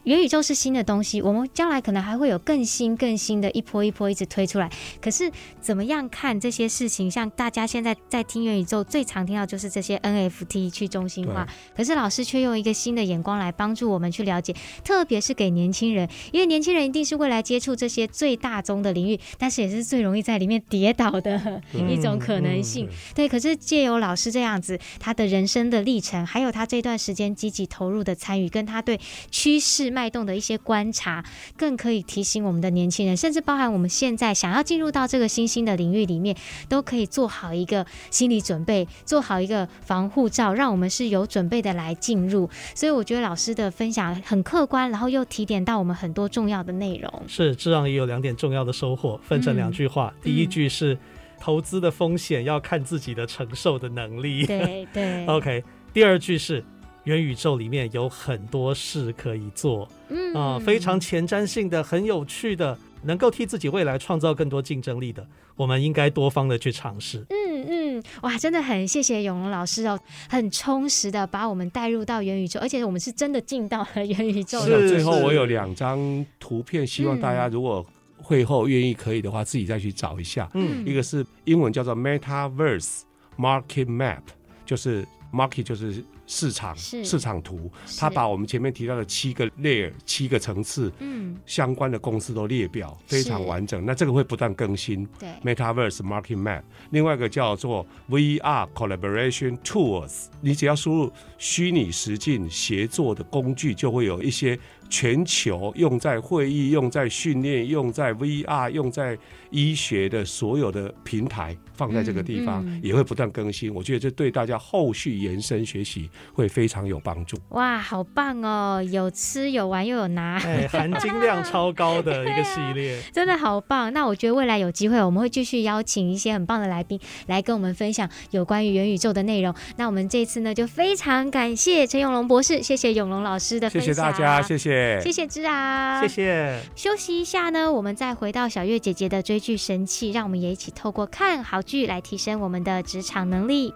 [SPEAKER 1] 元宇宙是新的东西，我们将来可能还会有更新、更新的一波一波一直推出来。可是怎么样看这些事情？像大家现在在听元宇宙，最常听到就是这些 NFT 去中心化。可是老师却用一个新的眼光来帮助我们去了解，特别是给年轻人，因为年轻人一定是未来接触这些最大宗的领域，但是也是最容易在里面跌倒的一种可能性。对，可是借由老师这样子，他的人生的历程，还有他这段时间积极投入的参与，跟他对趋势。脉动的一些观察，更可以提醒我们的年轻人，甚至包含我们现在想要进入到这个新兴的领域里面，都可以做好一个心理准备，做好一个防护罩，让我们是有准备的来进入。所以我觉得老师的分享很客观，然后又提点到我们很多重要的内容。
[SPEAKER 3] 是，这样也有两点重要的收获，分成两句话。嗯、第一句是。投资的风险要看自己的承受的能力。
[SPEAKER 1] 对对。
[SPEAKER 3] OK，第二句是元宇宙里面有很多事可以做，嗯啊、呃，非常前瞻性的、很有趣的，能够替自己未来创造更多竞争力的，我们应该多方的去尝试。
[SPEAKER 1] 嗯嗯，哇，真的很谢谢永龙老师哦，很充实的把我们带入到元宇宙，而且我们是真的进到了元宇宙。
[SPEAKER 2] 是。最后我有两张图片，希望大家如果、嗯。会后愿意可以的话，自己再去找一下。嗯，一个是英文叫做 Metaverse Market Map，就是 Market 就是。市场市场图，它把我们前面提到的七个 layer 七个层次，嗯，相关的公司都列表非常完整。那这个会不断更新。对，Metaverse Market Map，另外一个叫做 VR Collaboration Tools，你只要输入虚拟实境协作的工具，就会有一些全球用在会议、用在训练、用在 VR、用在医学的所有的平台放在这个地方，嗯嗯、也会不断更新。我觉得这对大家后续延伸学习。会非常有帮助。
[SPEAKER 1] 哇，好棒哦！有吃有玩又有拿，
[SPEAKER 3] 哎，含金量超高的一个系列，
[SPEAKER 1] 真的好棒。那我觉得未来有机会，我们会继续邀请一些很棒的来宾来跟我们分享有关于元宇宙的内容。那我们这次呢，就非常感谢陈永龙博士，谢谢永龙老师的分享，
[SPEAKER 2] 谢谢大家，谢谢，
[SPEAKER 1] 谢谢志啊，
[SPEAKER 3] 谢谢。
[SPEAKER 1] 休息一下呢，我们再回到小月姐姐的追剧神器，让我们也一起透过看好剧来提升我们的职场能力。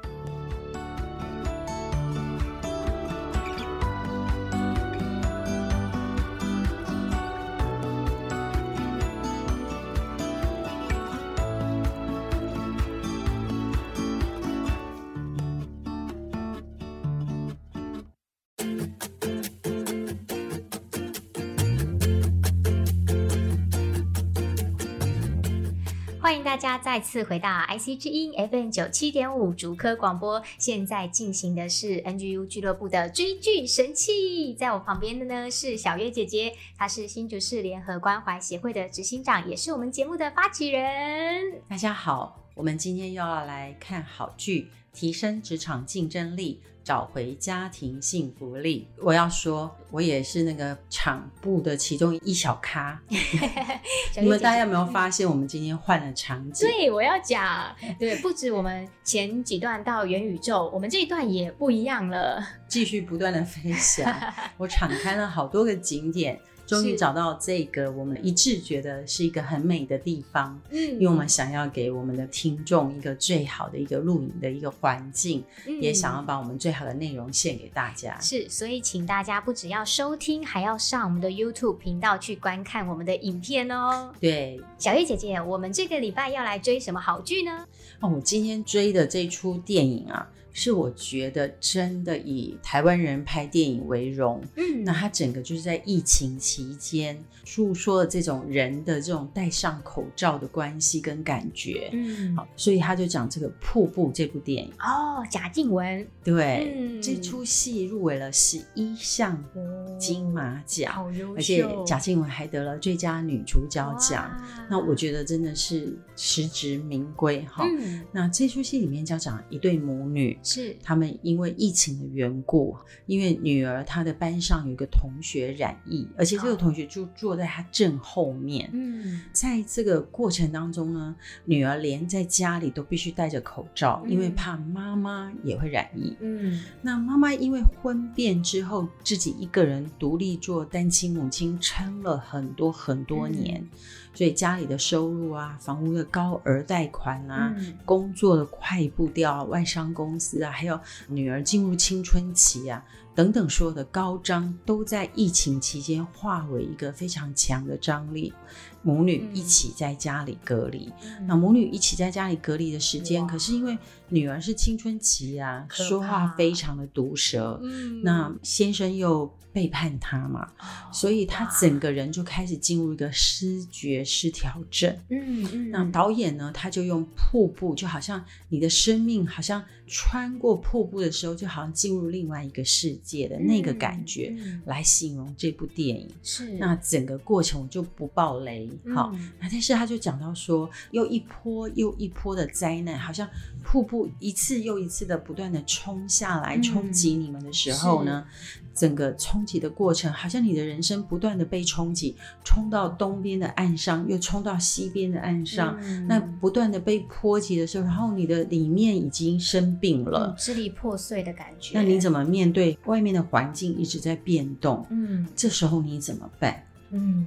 [SPEAKER 1] 大家再次回到 IC 之音 FM 九七点五竹科广播，现在进行的是 NGU 俱乐部的追剧神器。在我旁边的呢是小月姐姐，她是新竹市联合关怀协会的执行长，也是我们节目的发起人。
[SPEAKER 4] 大家好，我们今天又要来看好剧，提升职场竞争力。找回家庭幸福力。我要说，我也是那个场部的其中一小咖。你们大家有没有发现，我们今天换了场景？
[SPEAKER 1] 对，我要讲，对，不止我们前几段到元宇宙，我们这一段也不一样了，
[SPEAKER 4] 继续不断的分享。我敞开了好多个景点。终于找到这个我们一致觉得是一个很美的地方，嗯，因为我们想要给我们的听众一个最好的一个录影的一个环境，嗯，也想要把我们最好的内容献给大家。
[SPEAKER 1] 是，所以请大家不只要收听，还要上我们的 YouTube 频道去观看我们的影片哦。
[SPEAKER 4] 对，
[SPEAKER 1] 小月姐姐，我们这个礼拜要来追什么好剧呢？
[SPEAKER 4] 哦，我今天追的这出电影啊。是我觉得真的以台湾人拍电影为荣，嗯，那他整个就是在疫情期间诉说了这种人的这种戴上口罩的关系跟感觉，嗯，好，所以他就讲这个《瀑布》这部电影。
[SPEAKER 1] 哦，贾静雯，
[SPEAKER 4] 对，嗯、这出戏入围了十一项金马奖，好优秀，而且贾静雯还得了最佳女主角奖，那我觉得真的是实至名归哈、嗯。那这出戏里面就讲一对母女。是他们因为疫情的缘故，因为女儿她的班上有一个同学染疫，而且这个同学就坐在她正后面。嗯，在这个过程当中呢，女儿连在家里都必须戴着口罩，因为怕妈妈也会染疫。嗯，那妈妈因为婚变之后自己一个人独立做单亲母亲，撑了很多很多年。嗯所以家里的收入啊，房屋的高额贷款啊，嗯、工作的快步调，外商公司啊，还有女儿进入青春期啊，等等，所有的高张都在疫情期间化为一个非常强的张力。母女一起在家里隔离，嗯、那母女一起在家里隔离的时间，可是因为女儿是青春期啊，说话非常的毒舌，嗯，那先生又背叛她嘛，哦，所以她整个人就开始进入一个失觉失调症，嗯嗯，那导演呢，他就用瀑布，就好像你的生命好像穿过瀑布的时候，就好像进入另外一个世界的那个感觉来形容这部电影。
[SPEAKER 1] 是，
[SPEAKER 4] 那整个过程我就不爆雷。好，那但是他就讲到说，又一波又一波的灾难，好像瀑布一次又一次的不断的冲下来，冲击你们的时候呢，整个冲击的过程，好像你的人生不断的被冲击，冲到东边的岸上，又冲到西边的岸上，那不断的被波及的时候，然后你的里面已经生病了，
[SPEAKER 1] 支离破碎的感觉。
[SPEAKER 4] 那你怎么面对外面的环境一直在变动？嗯，这时候你怎么办？嗯，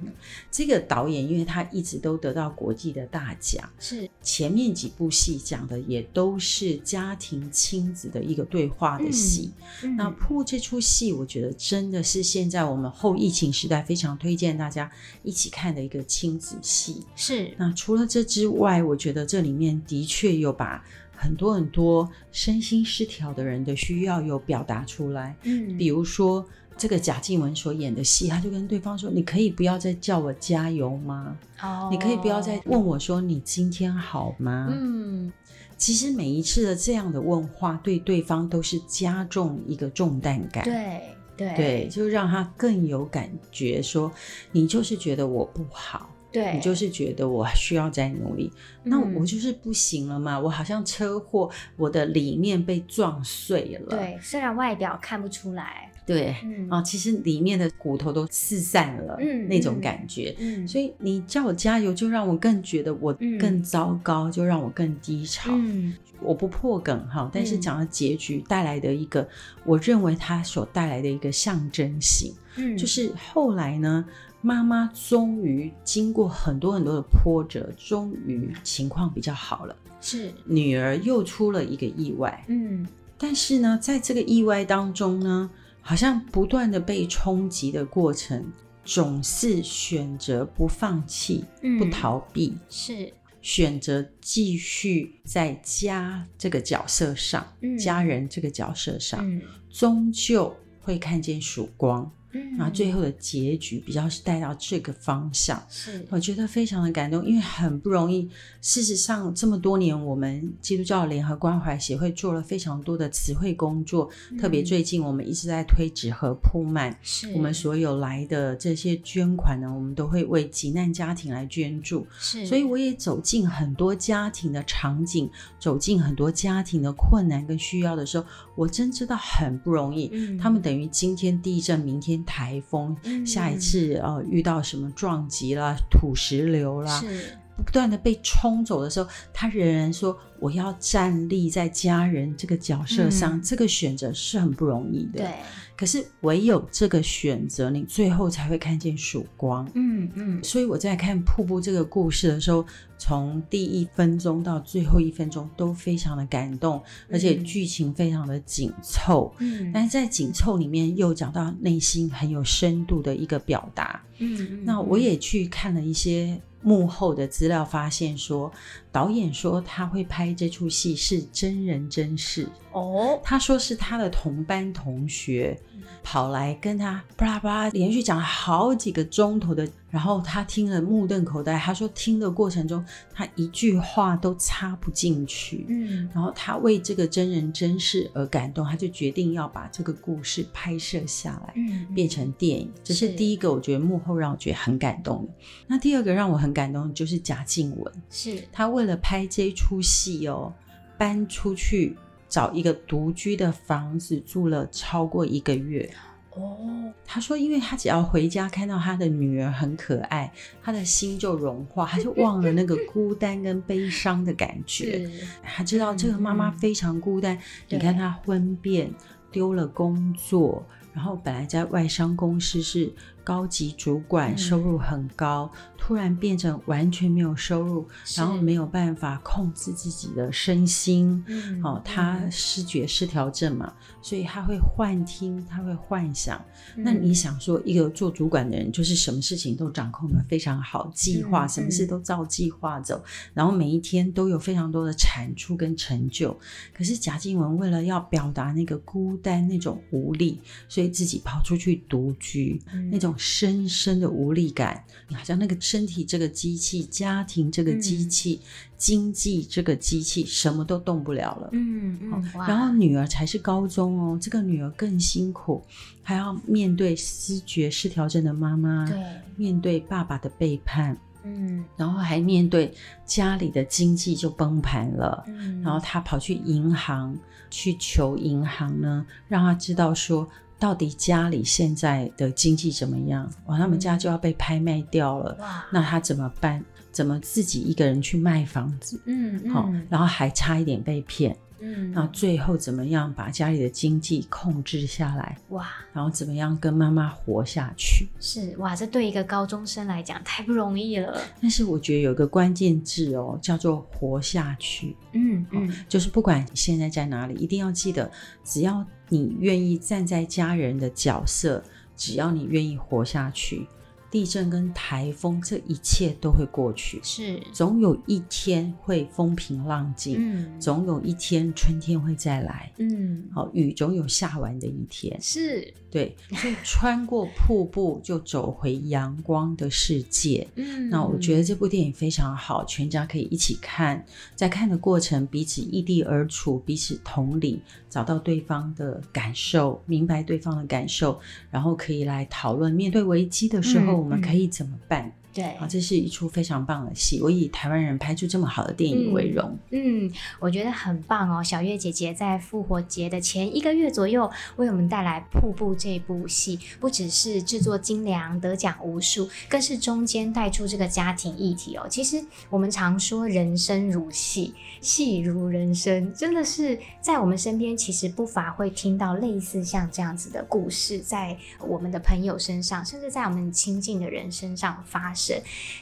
[SPEAKER 4] 这个导演因为他一直都得到国际的大奖，
[SPEAKER 1] 是
[SPEAKER 4] 前面几部戏讲的也都是家庭亲子的一个对话的戏。嗯嗯、那破这出戏，我觉得真的是现在我们后疫情时代非常推荐大家一起看的一个亲子戏。
[SPEAKER 1] 是
[SPEAKER 4] 那除了这之外，我觉得这里面的确有把很多很多身心失调的人的需要有表达出来。嗯，比如说。这个贾静雯所演的戏，他就跟对方说：“你可以不要再叫我加油吗？哦，你可以不要再问我说你今天好吗？”嗯，其实每一次的这样的问话，对对方都是加重一个重担感。
[SPEAKER 1] 对对
[SPEAKER 4] 对，就让他更有感觉，说你就是觉得我不好，
[SPEAKER 1] 对
[SPEAKER 4] 你就是觉得我需要再努力，嗯、那我就是不行了嘛？我好像车祸，我的里面被撞碎了。
[SPEAKER 1] 对，虽然外表看不出来。
[SPEAKER 4] 对，嗯、啊，其实里面的骨头都四散了，嗯，那种感觉，嗯，所以你叫我加油，就让我更觉得我更糟糕，嗯、就让我更低潮。嗯，我不破梗哈，但是讲到结局带来的一个，嗯、我认为它所带来的一个象征性，嗯，就是后来呢，妈妈终于经过很多很多的波折，终于情况比较好了，
[SPEAKER 1] 是。
[SPEAKER 4] 女儿又出了一个意外，嗯，但是呢，在这个意外当中呢。好像不断的被冲击的过程，总是选择不放弃、嗯、不逃避，
[SPEAKER 1] 是。
[SPEAKER 4] 选择继续在家这个角色上，嗯、家人这个角色上，嗯、终究会看见曙光。嗯，然后最后的结局比较是带到这个方向，是我觉得非常的感动，因为很不容易。事实上，这么多年，我们基督教联合关怀协会做了非常多的词汇工作，嗯、特别最近我们一直在推纸盒铺满，是我们所有来的这些捐款呢，我们都会为急难家庭来捐助。是，所以我也走进很多家庭的场景，走进很多家庭的困难跟需要的时候，我真知道很不容易。嗯，他们等于今天地震，明天。台风，下一次呃遇到什么撞击啦、土石流啦，是不断的被冲走的时候，他仍然说我要站立在家人这个角色上，嗯、这个选择是很不容易的。对。可是唯有这个选择，你最后才会看见曙光。嗯嗯，所以我在看瀑布这个故事的时候，从第一分钟到最后一分钟都非常的感动，而且剧情非常的紧凑。嗯，但是在紧凑里面又讲到内心很有深度的一个表达。嗯，那我也去看了一些。幕后的资料发现说，导演说他会拍这出戏是真人真事哦。他说是他的同班同学跑来跟他巴拉巴拉连续讲了好几个钟头的。然后他听了目瞪口呆，他说听的过程中他一句话都插不进去，嗯，然后他为这个真人真事而感动，他就决定要把这个故事拍摄下来，嗯，变成电影。这是第一个，我觉得幕后让我觉得很感动的。那第二个让我很感动的就是贾静雯，是他为了拍这出戏哦，搬出去找一个独居的房子住了超过一个月。哦，他说，因为他只要回家看到他的女儿很可爱，他的心就融化，他就忘了那个孤单跟悲伤的感觉。他知道这个妈妈非常孤单，嗯、你看她婚变，丢了工作，然后本来在外商公司是。高级主管收入很高，嗯、突然变成完全没有收入，然后没有办法控制自己的身心。嗯、哦，他视觉失调症嘛，所以他会幻听，他会幻想。嗯、那你想说，一个做主管的人，就是什么事情都掌控的非常好，计划、嗯、什么事都照计划走，嗯、然后每一天都有非常多的产出跟成就。可是贾静雯为了要表达那个孤单、那种无力，所以自己跑出去独居，嗯、那种。深深的无力感，好像那个身体这个机器、家庭这个机器、嗯、经济这个机器，什么都动不了了。
[SPEAKER 1] 嗯嗯。
[SPEAKER 4] 然后女儿才是高中哦，这个女儿更辛苦，还要面对失觉失调症的妈妈，
[SPEAKER 1] 对，
[SPEAKER 4] 面对爸爸的背叛。
[SPEAKER 1] 嗯，
[SPEAKER 4] 然后还面对家里的经济就崩盘了，
[SPEAKER 1] 嗯，
[SPEAKER 4] 然后他跑去银行去求银行呢，让他知道说到底家里现在的经济怎么样？哇，他们家就要被拍卖掉了，
[SPEAKER 1] 哇，
[SPEAKER 4] 那他怎么办？怎么自己一个人去卖房子？
[SPEAKER 1] 嗯，嗯，
[SPEAKER 4] 好，然后还差一点被骗。
[SPEAKER 1] 嗯，
[SPEAKER 4] 那最后怎么样把家里的经济控制下来？
[SPEAKER 1] 哇，
[SPEAKER 4] 然后怎么样跟妈妈活下去？
[SPEAKER 1] 是哇，这对一个高中生来讲太不容易了。
[SPEAKER 4] 但是我觉得有一个关键字哦，叫做活下去。
[SPEAKER 1] 嗯嗯，
[SPEAKER 4] 哦，就是不管你现在在哪里，一定要记得，只要你愿意站在家人的角色，只要你愿意活下去。地震跟台风，这一切都会过去，
[SPEAKER 1] 是，
[SPEAKER 4] 总有一天会风平浪静，
[SPEAKER 1] 嗯，
[SPEAKER 4] 总有一天春天会再来，
[SPEAKER 1] 嗯，
[SPEAKER 4] 好，雨总有下完的一天，
[SPEAKER 1] 是，
[SPEAKER 4] 对，所以穿过瀑布就走回阳光的世界，
[SPEAKER 1] 嗯，
[SPEAKER 4] 那我觉得这部电影非常好，全家可以一起看，在看的过程彼此异地而处，彼此同理，找到对方的感受，明白对方的感受，然后可以来讨论面对危机的时候。
[SPEAKER 1] 嗯
[SPEAKER 4] 我们可以怎么办？
[SPEAKER 1] 对，
[SPEAKER 4] 啊，这是一出非常棒的戏，我以台湾人拍出这么好的电影为荣。
[SPEAKER 1] 嗯，嗯，我觉得很棒哦。小月姐姐在复活节的前一个月左右，为我们带来《瀑布》这部戏，不只是制作精良、得奖无数，更是中间带出这个家庭议题哦。其实我们常说人生如戏，戏如人生，真的是在我们身边，其实不乏会听到类似像这样子的故事，在我们的朋友身上，甚至在我们亲近的人身上发生。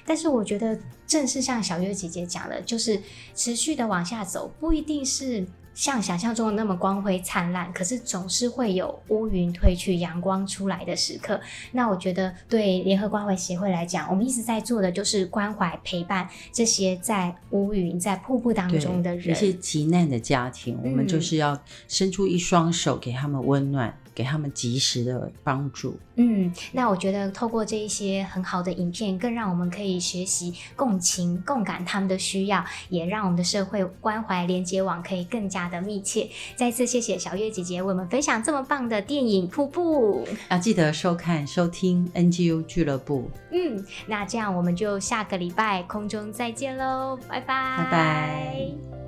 [SPEAKER 1] 但是我觉得，正是像小月姐姐讲的，就是持续的往下走，不一定是像想象中的那么光辉灿烂，可是总是会有乌云退去，阳光出来的时刻。那我觉得，对联合关怀协会来讲，我们一直在做的就是关怀陪伴这些在乌云、在瀑布当中的人，
[SPEAKER 4] 一些急难的家庭，嗯，我们就是要伸出一双手，给他们温暖。给他们及时的帮助。
[SPEAKER 1] 嗯，那我觉得透过这一些很好的影片，更让我们可以学习共情、共感他们的需要，也让我们的社会关怀连接网可以更加的密切。再次谢谢小月姐姐为我们分享这么棒的电影《瀑布》。
[SPEAKER 4] 要记得收看、收听 NGU 俱乐部。
[SPEAKER 1] 嗯，那这样我们就下个礼拜空中再见喽，拜拜，
[SPEAKER 4] 拜拜。